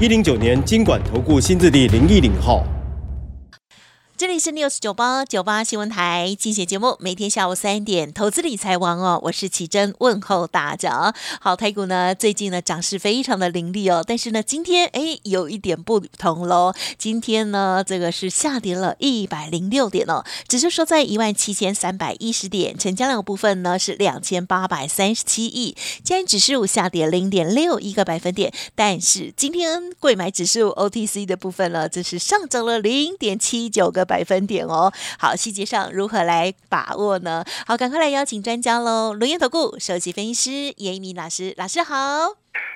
一零九年金管投顾新字第零一零号。这里是 news 九八九八新闻台，精选节目，每天下午三点，投资理财王哦，我是奇珍，问候大家。好，台股呢最近呢涨势非常的凌厉哦，但是呢今天哎有一点不同喽，今天呢这个是下跌了一百零六点哦，只是说在一万七千三百一十点，成交量部分呢是两千八百三十七亿，今天指数下跌零点六一个百分点，但是今天贵买指数 OTC 的部分呢，这是上涨了零点七九个。百分点哦，好，细节上如何来把握呢？好，赶快来邀请专家喽！轮研投顾首席分析师严一鸣老师，老师好。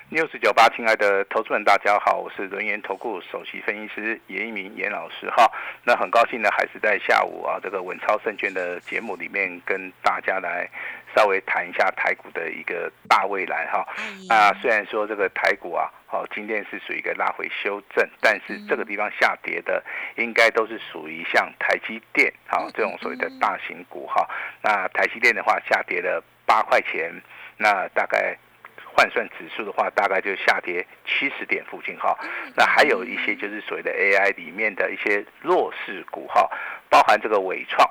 六四九八，亲爱的投资人，大家好，我是轮研投顾首席分析师严一鸣严老师哈。那很高兴呢，还是在下午啊，这个稳超证券的节目里面跟大家来稍微谈一下台股的一个大未来哈。啊，虽然说这个台股啊。好，今天是属于一个拉回修正，但是这个地方下跌的应该都是属于像台积电，好这种所谓的大型股哈。那台积电的话下跌了八块钱，那大概换算指数的话，大概就下跌七十点附近哈。那还有一些就是所谓的 AI 里面的一些弱势股哈，包含这个伟创、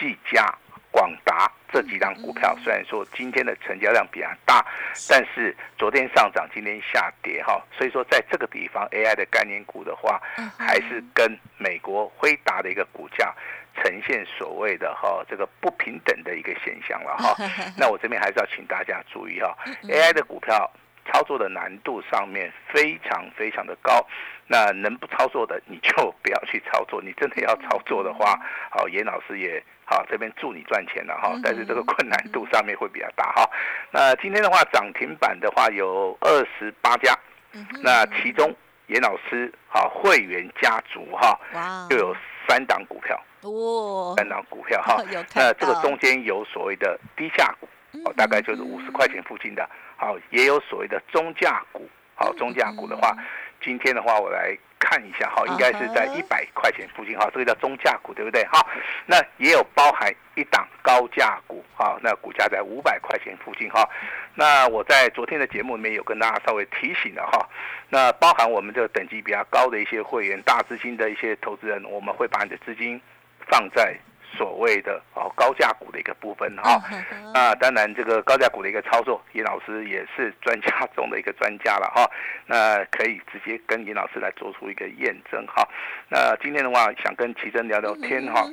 技嘉。广达这几张股票，虽然说今天的成交量比较大，但是昨天上涨，今天下跌哈，所以说在这个地方 AI 的概念股的话，还是跟美国辉达的一个股价呈现所谓的哈这个不平等的一个现象了哈。那我这边还是要请大家注意哈，AI 的股票操作的难度上面非常非常的高，那能不操作的你就不要去操作，你真的要操作的话，好，严老师也。好，这边祝你赚钱了哈，但是这个困难度上面会比较大哈。那今天的话，涨停板的话有二十八家，那其中严老师哈会员家族哈，就有三档股票，哇，三档股票哈。那这个中间有所谓的低价股，哦，大概就是五十块钱附近的，好，也有所谓的中价股，好，中价股的话，今天的话我来。看一下哈，应该是在一百块钱附近哈，这个叫中价股对不对哈？那也有包含一档高价股哈，那股价在五百块钱附近哈。那我在昨天的节目里面有跟大家稍微提醒了哈，那包含我们这个等级比较高的一些会员、大资金的一些投资人，我们会把你的资金放在。所谓的哦高价股的一个部分哈，那当然这个高价股的一个操作，尹老师也是专家中的一个专家了哈，那可以直接跟尹老师来做出一个验证哈。那今天的话，想跟奇珍聊聊天哈。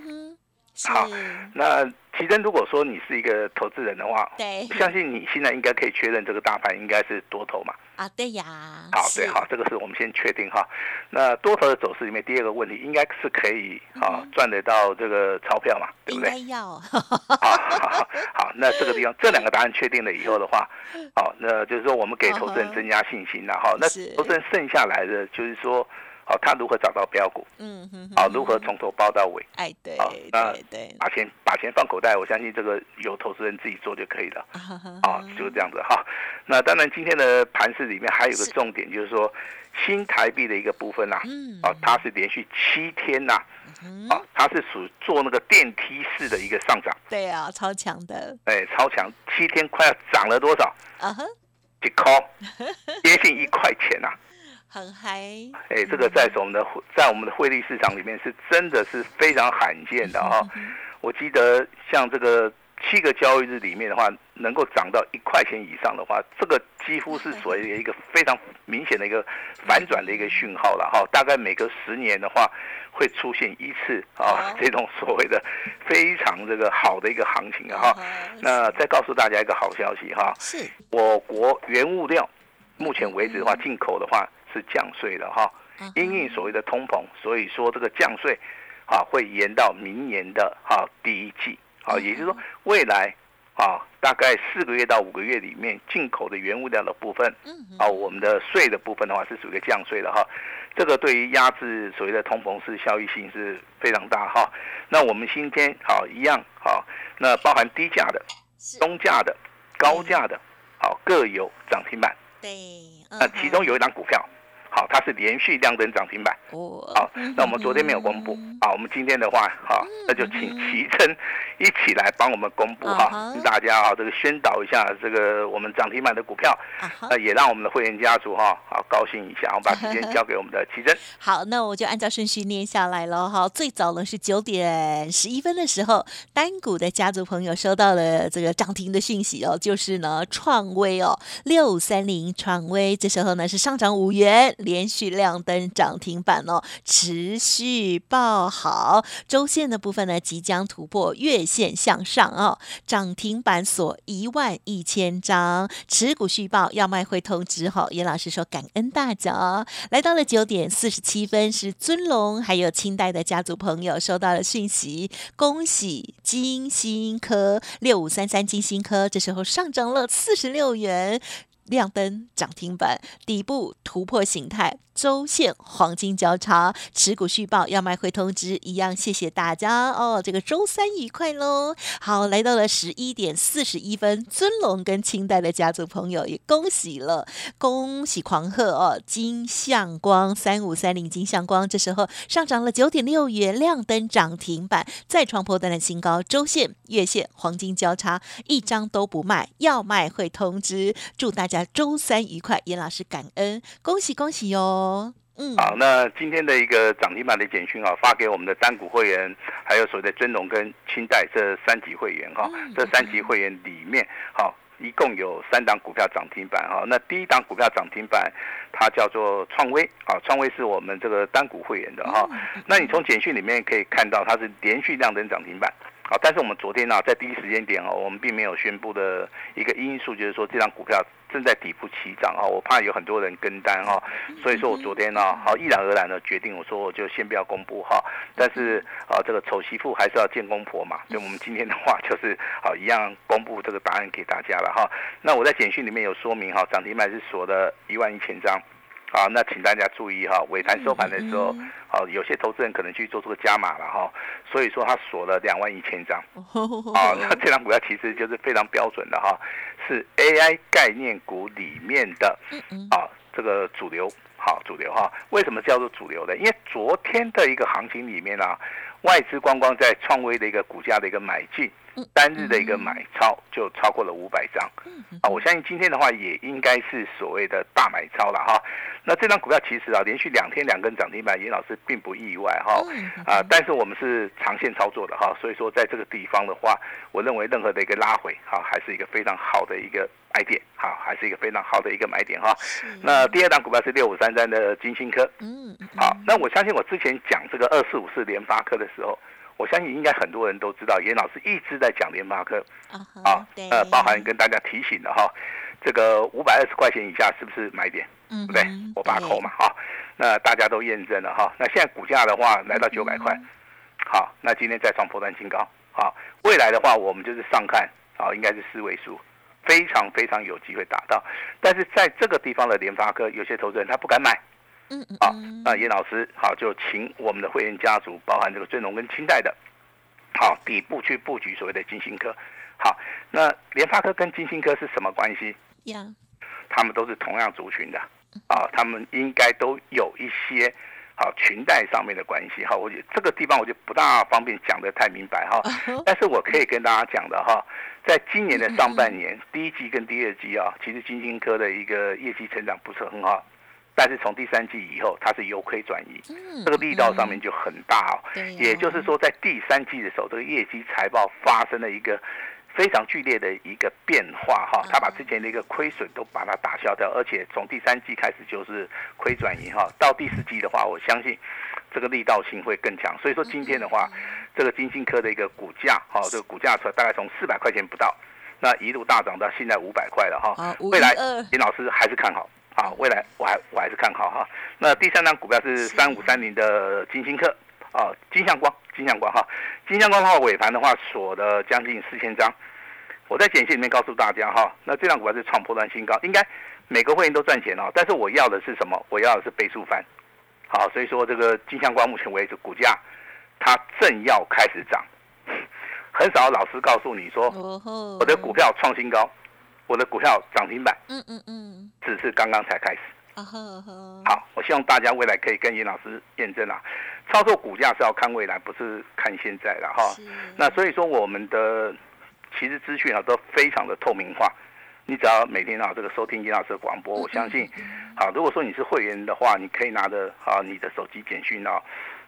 好，那奇珍，如果说你是一个投资人的话，对，相信你现在应该可以确认这个大盘应该是多头嘛。啊，对呀。好，对，好，这个是我们先确定哈。那多头的走势里面，第二个问题应该是可以啊赚得到这个钞票嘛，对不对？应该要。好，好，那这个地方 这两个答案确定了以后的话，好，那就是说我们给投资人增加信心了哈。那投资人剩下来的就是说。好，他如何找到标股？嗯哼，好，如何从头包到尾？哎，对，好，那对，把钱把钱放口袋，我相信这个由投资人自己做就可以了。啊，就是这样子哈。那当然，今天的盘市里面还有个重点，就是说新台币的一个部分呐。嗯。啊，它是连续七天呐。嗯。啊，它是属做那个电梯式的一个上涨。对啊，超强的。哎，超强，七天快要涨了多少？啊哼，一块，接近一块钱呐。很嗨，哎，这个在我们的在我们的汇率市场里面是真的是非常罕见的哈。我记得像这个七个交易日里面的话，能够涨到一块钱以上的话，这个几乎是所谓的一个非常明显的一个反转的一个讯号了哈。大概每隔十年的话，会出现一次啊 这种所谓的非常这个好的一个行情啊哈。那再告诉大家一个好消息哈，是我国原物料目前为止的话，进口的话。是降税了哈，因应所谓的通膨，所以说这个降税啊会延到明年的哈第一季啊，也就是说未来啊，大概四个月到五个月里面进口的原物料的部分，啊，我们的税的部分的话是属于降税的哈，这个对于压制所谓的通膨是效益性是非常大哈。那我们今天好一样好，那包含低价的、中价的、高价的，好各有涨停板。对，那其中有一档股票。好，它是连续亮灯涨停板。哦，好，那我们昨天没有公布。好，我们今天的话，好，那就请奇珍一起来帮我们公布哈，跟大家啊这个宣导一下这个我们涨停板的股票，那也让我们的会员家族哈好高兴一下。我把时间交给我们的奇珍。好，那我就按照顺序念下来了哈。最早呢是九点十一分的时候，单股的家族朋友收到了这个涨停的讯息哦，就是呢创威哦六三零创威，这时候呢是上涨五元。连续亮灯涨停板哦，持续爆好。周线的部分呢，即将突破月线向上哦，涨停板锁一万一千张，持股续报要卖会通知哈。严老师说感恩大奖，来到了九点四十七分，是尊龙还有清代的家族朋友收到了讯息，恭喜金星科六五三三金星科，这时候上涨了四十六元。亮灯涨停板，底部突破形态。周线黄金交叉，持股续报要卖会通知一样，谢谢大家哦。这个周三愉快喽！好，来到了十一点四十一分，尊龙跟清代的家族朋友也恭喜了，恭喜狂贺哦！金相光三五三零金相光，这时候上涨了九点六元，亮灯涨停板，再创破单的新高。周线、月线黄金交叉，一张都不卖，要卖会通知。祝大家周三愉快，严老师感恩，恭喜恭喜哟！嗯，好，那今天的一个涨停板的简讯啊，发给我们的单股会员，还有所谓的尊龙跟清代这三级会员哈，这三级会员里面，好，一共有三档股票涨停板哈。那第一档股票涨停板，它叫做创威啊，创威是我们这个单股会员的哈。那你从简讯里面可以看到，它是连续亮灯涨停板。好，但是我们昨天呢，在第一时间点哦，我们并没有宣布的一个因素，就是说这张股票正在底部起涨啊，我怕有很多人跟单哈，所以说我昨天呢，好，毅然而然的决定，我说我就先不要公布哈，但是啊，这个丑媳妇还是要见公婆嘛，所以我们今天的话 就是好一样公布这个答案给大家了哈。那我在简讯里面有说明哈，涨停板是锁的一万一千张。好，那请大家注意哈，尾盘收盘的时候，好，有些投资人可能去做这个加码了哈，所以说他锁了两万一千张。啊，那这张股票其实就是非常标准的哈，是 AI 概念股里面的啊这个主流，好主流哈。为什么叫做主流呢？因为昨天的一个行情里面啊，外资光光在创威的一个股价的一个买进。单日的一个买超就超过了五百张，啊，我相信今天的话也应该是所谓的大买超了哈。那这张股票其实啊，连续两天两根涨停板，严老师并不意外哈。啊，但是我们是长线操作的哈，所以说在这个地方的话，我认为任何的一个拉回哈，还是一个非常好的一个买点，哈，还是一个非常好的一个买点哈。那第二档股票是六五三三的金星科，嗯，好，那我相信我之前讲这个二四五四联发科的时候。我相信应该很多人都知道，严老师一直在讲联发科，啊，呃，包含跟大家提醒的哈，这个五百二十块钱以下是不是买点？对不对？我把扣嘛，哈，那大家都验证了哈。那现在股价的话来到九百块，好，那今天再创波段新高，好，未来的话我们就是上看，啊，应该是四位数，非常非常有机会达到。但是在这个地方的联发科，有些投资人他不敢买。嗯嗯，好，那严老师好，就请我们的会员家族，包含这个尊龙跟清代的，好底部去布局所谓的金星科。好，那联发科跟金星科是什么关系？呀，他们都是同样族群的，啊，他们应该都有一些好裙带上面的关系。哈，我觉得这个地方我就不大方便讲的太明白哈，但是我可以跟大家讲的哈，在今年的上半年第一季跟第二季啊，其实金星科的一个业绩成长不是很好。但是从第三季以后，它是由亏转移，这个力道上面就很大哦。也就是说，在第三季的时候，这个业绩财报发生了一个非常剧烈的一个变化哈，它把之前的一个亏损都把它打消掉，而且从第三季开始就是亏转移哈。到第四季的话，我相信这个力道性会更强。所以说今天的话，这个金星科的一个股价哈，这个股价车大概从四百块钱不到，那一路大涨到现在五百块了哈。未来林老师还是看好。好，未来我还我还是看好哈。那第三张股票是三五三零的金星科啊，金相光，金相光哈，金相光的话尾盘的话锁了将近四千张，我在简讯里面告诉大家哈，那这档股票是创破断新高，应该每个会员都赚钱哦。但是我要的是什么？我要的是倍数翻。好，所以说这个金相光目前为止股价它正要开始涨，很少老师告诉你说我的股票创新高，我的股票涨停板，嗯嗯嗯，只是刚刚才开始。好，我希望大家未来可以跟严老师验证啊，操作股价是要看未来，不是看现在的哈。那所以说我们的其实资讯啊都非常的透明化，你只要每天啊这个收听严老师的广播，我相信，好，如果说你是会员的话，你可以拿着啊你的手机简讯啊。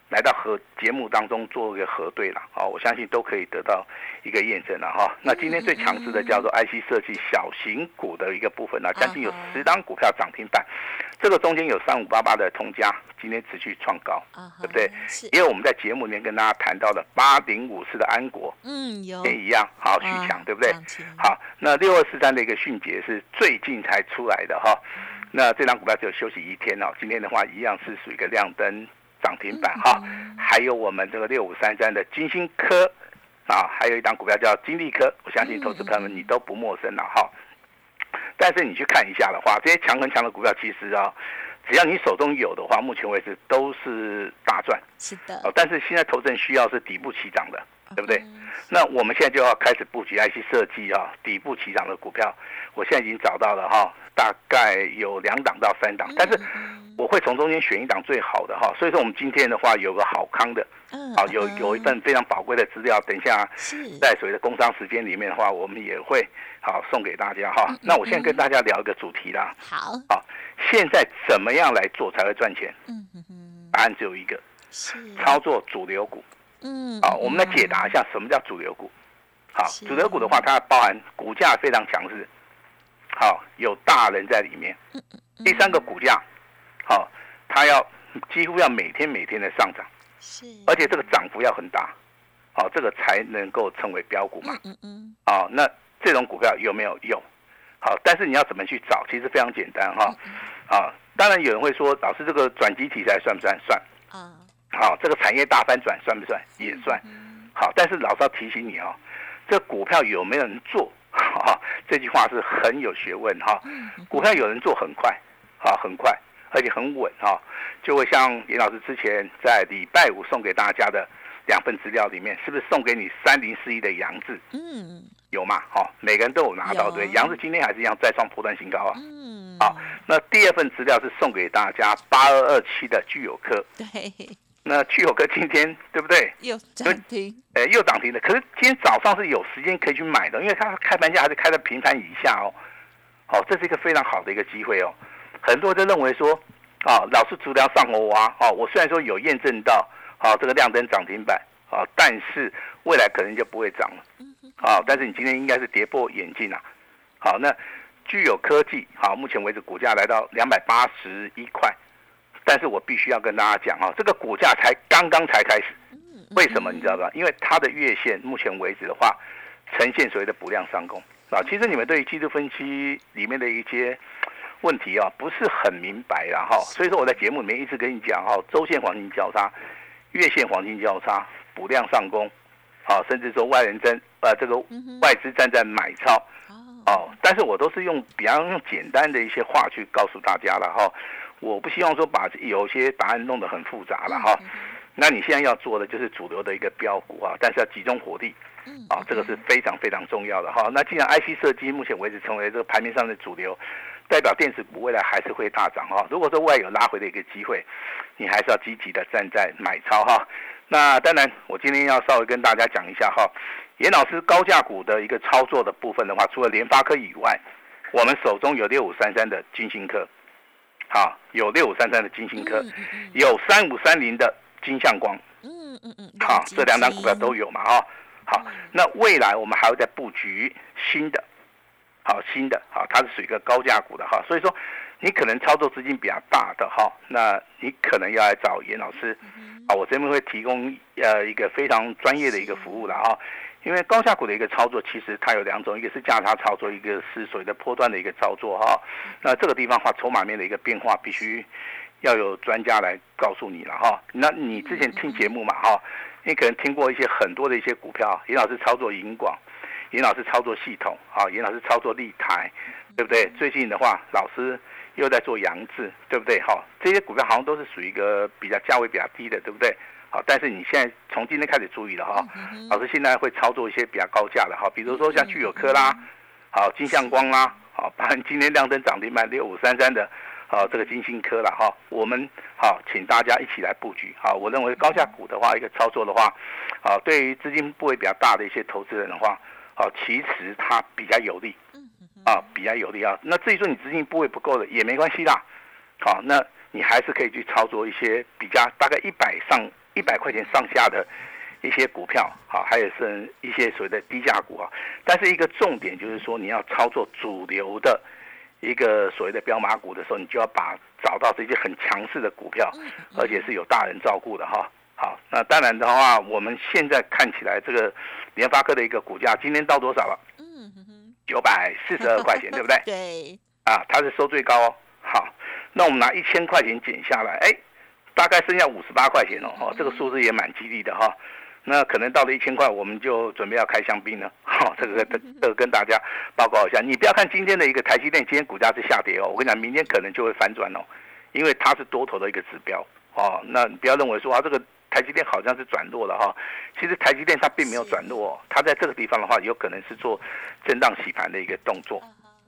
来到和节目当中做一个核对了，好，我相信都可以得到一个验证了哈。那今天最强势的叫做 IC 设计小型股的一个部分呢，将近有十张股票涨停板，这个中间有三五八八的通家，今天持续创高，对不对？因为我们在节目里面跟大家谈到的八零五四的安国，嗯，有也一样，好徐强，对不对？好，那六二四三的一个迅捷是最近才出来的哈，那这张股票只有休息一天哦，今天的话一样是属于一个亮灯。涨停板哈，还有我们这个六五三三的金星科啊，还有一档股票叫金利科，我相信投资朋友们你都不陌生了哈。但是你去看一下的话，这些强很强的股票，其实啊，只要你手中有的话，目前为止都是大赚。是的。哦，但是现在投资人需要是底部起涨的，对不对？那我们现在就要开始布局 IC 设计啊，底部起涨的股票，我现在已经找到了哈，大概有两档到三档，但是。我会从中间选一档最好的哈，所以说我们今天的话有个好康的，好有有一份非常宝贵的资料，等一下在所谓的工商时间里面的话，我们也会好送给大家哈。那我现在跟大家聊一个主题啦，好，好，现在怎么样来做才会赚钱？嗯答案只有一个，操作主流股。嗯，好，我们来解答一下什么叫主流股。好，主流股的话，它包含股价非常强势，好，有大人在里面。第三个股价。好，它要几乎要每天每天的上涨，是，而且这个涨幅要很大，好，这个才能够成为标股嘛。嗯嗯。好，那这种股票有没有用？好，但是你要怎么去找？其实非常简单哈。啊，当然有人会说，老师这个转机题材算不算？算。啊。好，这个产业大翻转算不算？也算。好，但是老师要提醒你哦，这股票有没有人做？哈，这句话是很有学问哈。股票有人做很快，啊，很快。而且很稳哈，就会像严老师之前在礼拜五送给大家的两份资料里面，是不是送给你三零四一的杨志？嗯，有嘛？好，每个人都有拿到对。杨志今天还是一样再创破断新高啊。嗯，好，那第二份资料是送给大家八二二七的聚友科。对，那聚友科今天对不对？又涨停。哎，又涨停的。可是今天早上是有时间可以去买的，因为它开盘价还是开在平盘以下哦。好，这是一个非常好的一个机会哦。很多人都认为说，啊，老是足量上欧啊，啊，我虽然说有验证到，啊，这个亮灯涨停板，啊，但是未来可能就不会涨了，啊，但是你今天应该是跌破眼镜啊，好，那具有科技，好，目前为止股价来到两百八十一块，但是我必须要跟大家讲啊，这个股价才刚刚才开始，为什么你知道吧？因为它的月线目前为止的话，呈现所谓的补量上攻，啊，其实你们对于技术分析里面的一些。问题啊，不是很明白了哈，所以说我在节目里面一直跟你讲哈，周线黄金交叉，月线黄金交叉，补量上攻，啊，甚至说外人真呃这个外资站在买超，哦，但是我都是用比方用简单的一些话去告诉大家了哈，我不希望说把有些答案弄得很复杂了哈，那你现在要做的就是主流的一个标股啊，但是要集中火力，啊，这个是非常非常重要的哈，那既然 IC 设计目前为止成为这个排名上的主流。代表电子股未来还是会大涨哈。如果说未来有拉回的一个机会，你还是要积极的站在买超哈。那当然，我今天要稍微跟大家讲一下哈，严老师高价股的一个操作的部分的话，除了联发科以外，我们手中有六五三三的金星科，好，有六五三三的金星科，有三五三零的金相光，嗯嗯嗯，好，这两档股票都有嘛哈。好，那未来我们还会再布局新的。好新的，好，它是属于一个高价股的哈，所以说你可能操作资金比较大的哈，那你可能要来找严老师，啊，我这边会提供呃一个非常专业的一个服务了哈，因为高价股的一个操作其实它有两种，一个是价差操作，一个是所谓的波段的一个操作哈，那这个地方话筹码面的一个变化必须要有专家来告诉你了哈，那你之前听节目嘛哈，你可能听过一些很多的一些股票，严老师操作银广。严老师操作系统，啊，严老师操作立台，对不对？最近的话，老师又在做杨志，对不对？哈，这些股票好像都是属于一个比较价位比较低的，对不对？好，但是你现在从今天开始注意了哈，老师现在会操作一些比较高价的哈，比如说像聚友科啦，好金相光啦，好，包含今天亮灯涨停板六五三三的，好这个金星科了哈，我们好请大家一起来布局好，我认为高价股的话，一个操作的话，好对于资金部位比较大的一些投资人的话，好其实它比较有利，啊比较有利啊。那至于说你资金部位不够的也没关系啦，好，那你还是可以去操作一些比较大概一百上。一百块钱上下的一些股票，好，还有是一些所谓的低价股啊。但是一个重点就是说，你要操作主流的一个所谓的标马股的时候，你就要把找到这些很强势的股票，而且是有大人照顾的哈。好，那当然的话，我们现在看起来这个联发科的一个股价今天到多少了？嗯哼九百四十二块钱，对不对？对。啊，它是收最高哦。好，那我们拿一千块钱减下来，哎。大概剩下五十八块钱哦，哦，这个数字也蛮吉利的哈。那可能到了一千块，我们就准备要开香槟了。好，这个 这个跟大家报告一下。你不要看今天的一个台积电，今天股价是下跌哦。我跟你讲，明天可能就会反转哦，因为它是多头的一个指标哦。那你不要认为说啊，这个台积电好像是转弱了哈。其实台积电它并没有转弱，它在这个地方的话，有可能是做震荡洗盘的一个动作。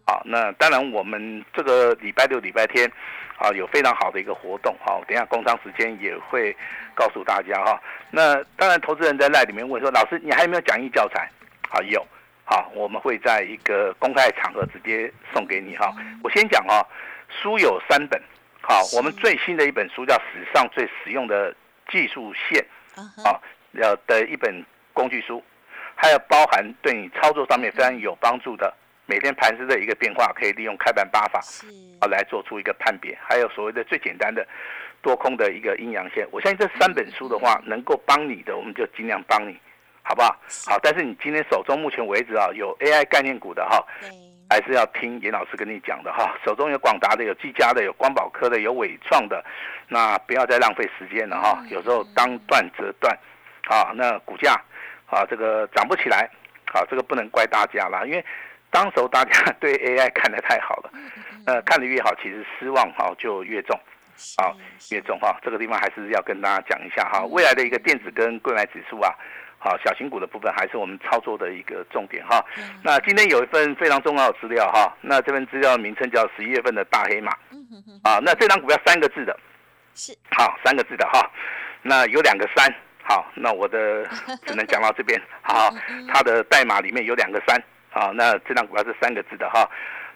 好，那当然我们这个礼拜六、礼拜天。啊，有非常好的一个活动，好，等下工商时间也会告诉大家哈。那当然，投资人在赖里面问说，老师你还有没有讲义教材？好，有，好，我们会在一个公开场合直接送给你哈。我先讲哈，书有三本，好，我们最新的一本书叫《史上最实用的技术线》，啊，要的一本工具书，还有包含对你操作上面非常有帮助的。每天盘子的一个变化，可以利用开盘八法啊来做出一个判别，还有所谓的最简单的多空的一个阴阳线。我相信这三本书的话，能够帮你的，我们就尽量帮你，好不好？好，但是你今天手中目前为止啊，有 AI 概念股的哈，还是要听严老师跟你讲的哈。手中有广达的，有技嘉的，有光宝科的，有伟创的，那不要再浪费时间了哈。有时候当断则断，啊，那股价啊这个涨不起来，啊，这个不能怪大家啦，因为。当时候大家 对 AI 看得太好了，呃，看得越好，其实失望哈就越重，啊，越重哈。这个地方还是要跟大家讲一下哈，未来的一个电子跟购买指数啊，好，小型股的部分还是我们操作的一个重点哈。那今天有一份非常重要的资料哈，那这份资料名称叫十一月份的大黑马，啊，那这张股票三个字的，是好三个字的哈，那有两个三，好，那我的 只能讲到这边，好，它的代码里面有两个三。好，那这张股票是三个字的哈。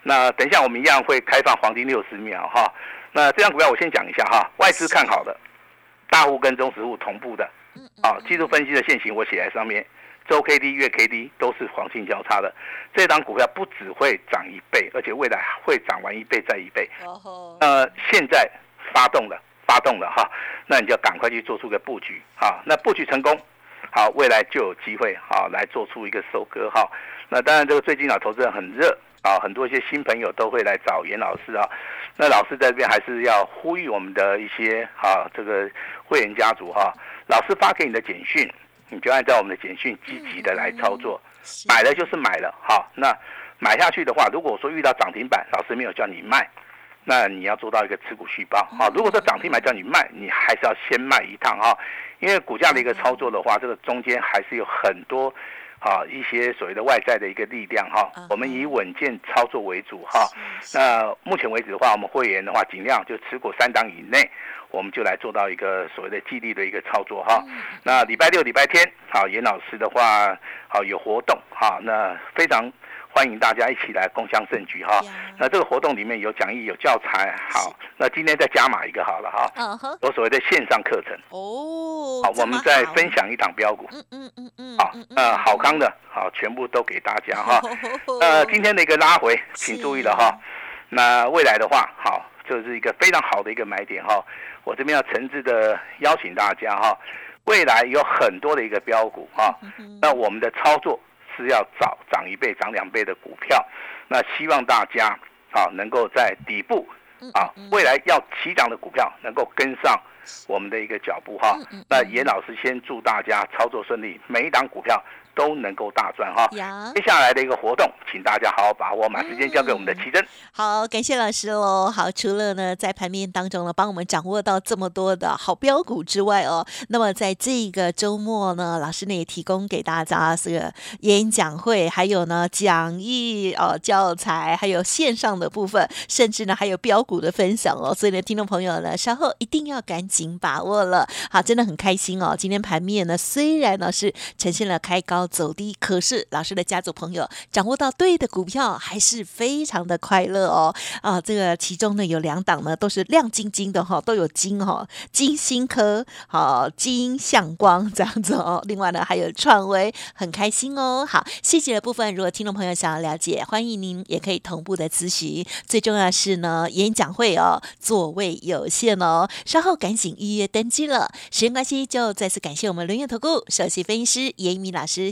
那等一下我们一样会开放黄金六十秒哈。那这张股票我先讲一下哈，外资看好的，大户跟中实户同步的。啊，技术分析的线型我写在上面，周 K D、月 K D 都是黄金交叉的。这张股票不只会涨一倍，而且未来会涨完一倍再一倍。哦呃，现在发动了，发动了哈，那你就赶快去做出个布局哈。那布局成功，好，未来就有机会好来做出一个收割哈。那当然，这个最近啊，投资人很热啊，很多一些新朋友都会来找严老师啊。那老师在这边还是要呼吁我们的一些啊，这个会员家族哈，老师发给你的简讯，你就按照我们的简讯积极的来操作，买了就是买了好。那买下去的话，如果说遇到涨停板，老师没有叫你卖，那你要做到一个持股续报好。如果说涨停板叫你卖，你还是要先卖一趟哈，因为股价的一个操作的话，这个中间还是有很多。好一些所谓的外在的一个力量哈，我们以稳健操作为主哈。那目前为止的话，我们会员的话，尽量就持股三档以内，我们就来做到一个所谓的激励的一个操作哈。那礼拜六、礼拜天，好，严老师的话，好有活动哈，那非常。欢迎大家一起来共襄盛举哈！那这个活动里面有讲义、有教材，好，那今天再加码一个好了哈。有所谓的线上课程哦。好，我们再分享一档标股。嗯嗯嗯嗯。好，呃，好康的，好，全部都给大家哈。呃，今天的一个拉回，请注意了哈。那未来的话，好，就是一个非常好的一个买点哈。我这边要诚挚的邀请大家哈，未来有很多的一个标股哈。那我们的操作。是要找涨一倍、涨两倍的股票，那希望大家啊能够在底部啊，未来要起涨的股票能够跟上我们的一个脚步哈。那严老师先祝大家操作顺利，每一档股票都能够大赚哈。接下来的一个活动，请大家好好把握，把时间交给我们的奇珍。好，感谢老师喽。好，除了呢在盘面当中呢帮我们掌握到这么多的好标股之外哦，那么在这个周末呢，老师呢也提供给大家这个演讲会，还有呢讲义哦教材，还有线上的部分，甚至呢还有标股的分享哦。所以呢，听众朋友呢稍后一定要赶紧把握了。好，真的很开心哦。今天盘面呢虽然呢是呈现了开高走低，可是老师的家族朋友掌握到对的股票，还是非常的快乐哦。啊，这个其中呢有两档呢都是亮晶晶的哈，都有金哈，金星科好，金向光这样子哦。另外呢还有创维，很开心哦。好，细节的部分，如果听众朋友想要了解，欢迎您也可以同步的咨询。最重要是呢，演讲会哦，座位有限哦，稍后赶紧预约登记了。时间关系，就再次感谢我们轮月投顾首席分析师严一鸣老师，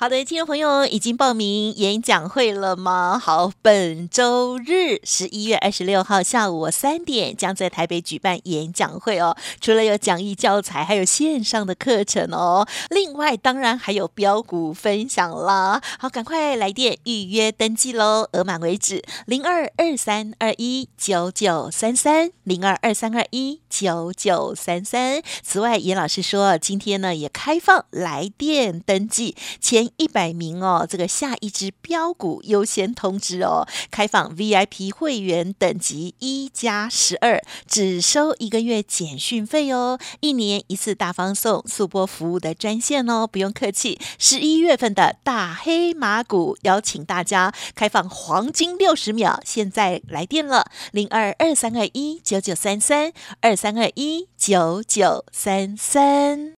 好的，听众朋友已经报名演讲会了吗？好，本周日十一月二十六号下午三点将在台北举办演讲会哦。除了有讲义教材，还有线上的课程哦。另外，当然还有标股分享啦。好，赶快来电预约登记喽，额满为止。零二二三二一九九三三零二二三二一九九三三。此外，严老师说，今天呢也开放来电登记前。一百名哦，这个下一支标股优先通知哦，开放 VIP 会员等级一加十二，只收一个月简讯费哦，一年一次大方送速播服务的专线哦，不用客气。十一月份的大黑马股，邀请大家开放黄金六十秒，现在来电了，零二二三二一九九三三二三二一九九三三。